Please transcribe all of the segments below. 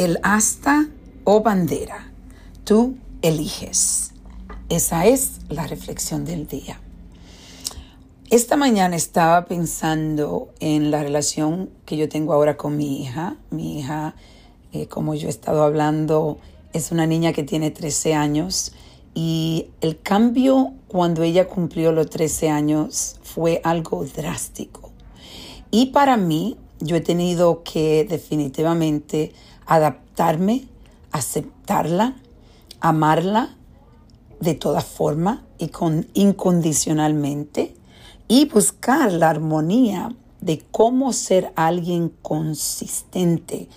el asta o bandera. Tú eliges. Esa es la reflexión del día. Esta mañana estaba pensando en la relación que yo tengo ahora con mi hija. Mi hija, eh, como yo he estado hablando, es una niña que tiene 13 años y el cambio cuando ella cumplió los 13 años fue algo drástico. Y para mí, yo he tenido que definitivamente adaptarme, aceptarla, amarla de toda forma y con, incondicionalmente y buscar la armonía de cómo ser alguien consistente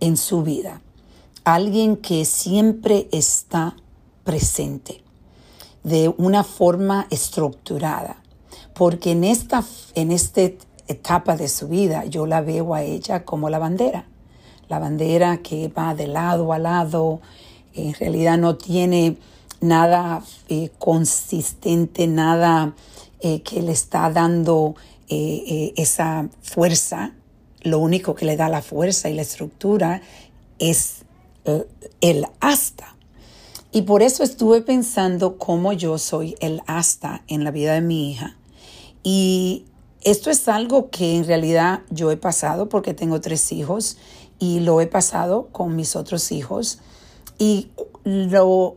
en su vida, alguien que siempre está presente de una forma estructurada, porque en esta, en esta etapa de su vida yo la veo a ella como la bandera, la bandera que va de lado a lado, en realidad no tiene nada eh, consistente, nada eh, que le está dando eh, esa fuerza. Lo único que le da la fuerza y la estructura es el asta. Y por eso estuve pensando cómo yo soy el asta en la vida de mi hija. Y esto es algo que en realidad yo he pasado porque tengo tres hijos y lo he pasado con mis otros hijos. Y lo,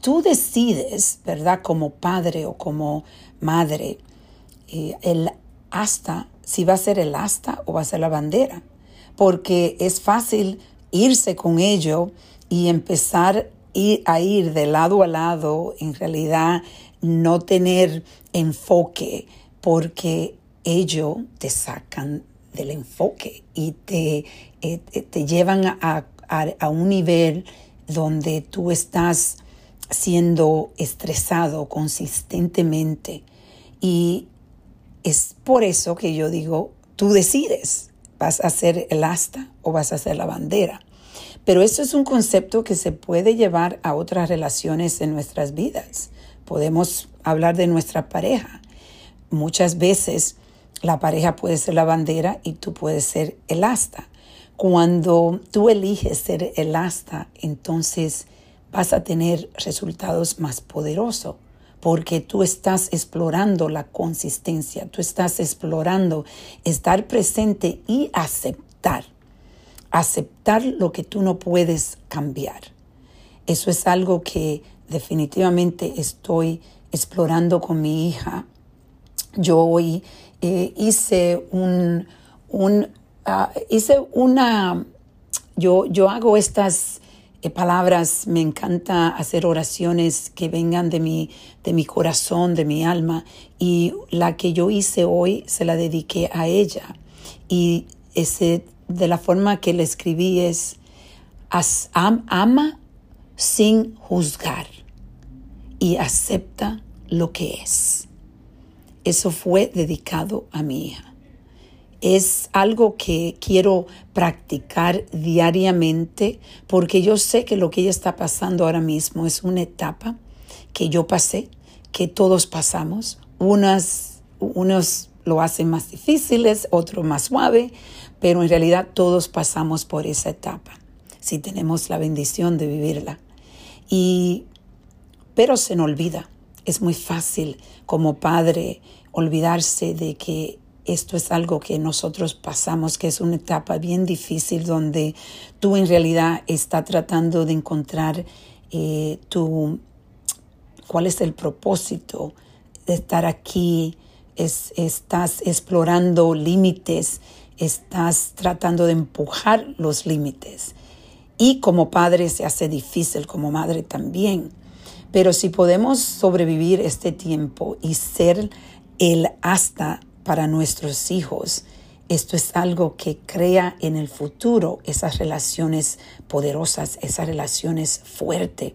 tú decides, ¿verdad? Como padre o como madre, eh, el asta, si va a ser el asta o va a ser la bandera. Porque es fácil irse con ello y empezar a ir de lado a lado, en realidad no tener enfoque, porque ellos te sacan del enfoque y te, eh, te llevan a, a un nivel donde tú estás siendo estresado consistentemente. Y es por eso que yo digo, tú decides, vas a ser el asta o vas a ser la bandera. Pero eso es un concepto que se puede llevar a otras relaciones en nuestras vidas. Podemos hablar de nuestra pareja. Muchas veces la pareja puede ser la bandera y tú puedes ser el asta. Cuando tú eliges ser el asta, entonces vas a tener resultados más poderosos porque tú estás explorando la consistencia, tú estás explorando estar presente y aceptar, aceptar lo que tú no puedes cambiar. Eso es algo que definitivamente estoy explorando con mi hija. Yo hoy eh, hice un, un Ah, hice una, yo, yo hago estas eh, palabras, me encanta hacer oraciones que vengan de mi, de mi corazón, de mi alma, y la que yo hice hoy se la dediqué a ella. Y ese, de la forma que le escribí es, ama sin juzgar y acepta lo que es. Eso fue dedicado a mi hija es algo que quiero practicar diariamente porque yo sé que lo que ella está pasando ahora mismo es una etapa que yo pasé, que todos pasamos. Unas, unos lo hacen más difíciles, otros más suave, pero en realidad todos pasamos por esa etapa, si tenemos la bendición de vivirla. Y, pero se nos olvida. Es muy fácil como padre olvidarse de que esto es algo que nosotros pasamos, que es una etapa bien difícil donde tú en realidad estás tratando de encontrar eh, tu, cuál es el propósito de estar aquí, es, estás explorando límites, estás tratando de empujar los límites. Y como padre se hace difícil, como madre también. Pero si podemos sobrevivir este tiempo y ser el hasta para nuestros hijos. Esto es algo que crea en el futuro esas relaciones poderosas, esas relaciones fuertes,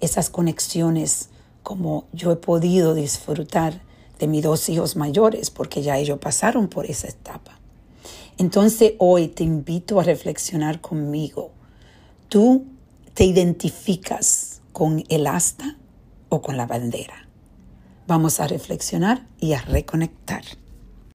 esas conexiones como yo he podido disfrutar de mis dos hijos mayores porque ya ellos pasaron por esa etapa. Entonces hoy te invito a reflexionar conmigo. ¿Tú te identificas con el asta o con la bandera? Vamos a reflexionar y a reconectar.